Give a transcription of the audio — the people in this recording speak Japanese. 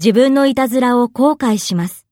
自分のいたずらを後悔します。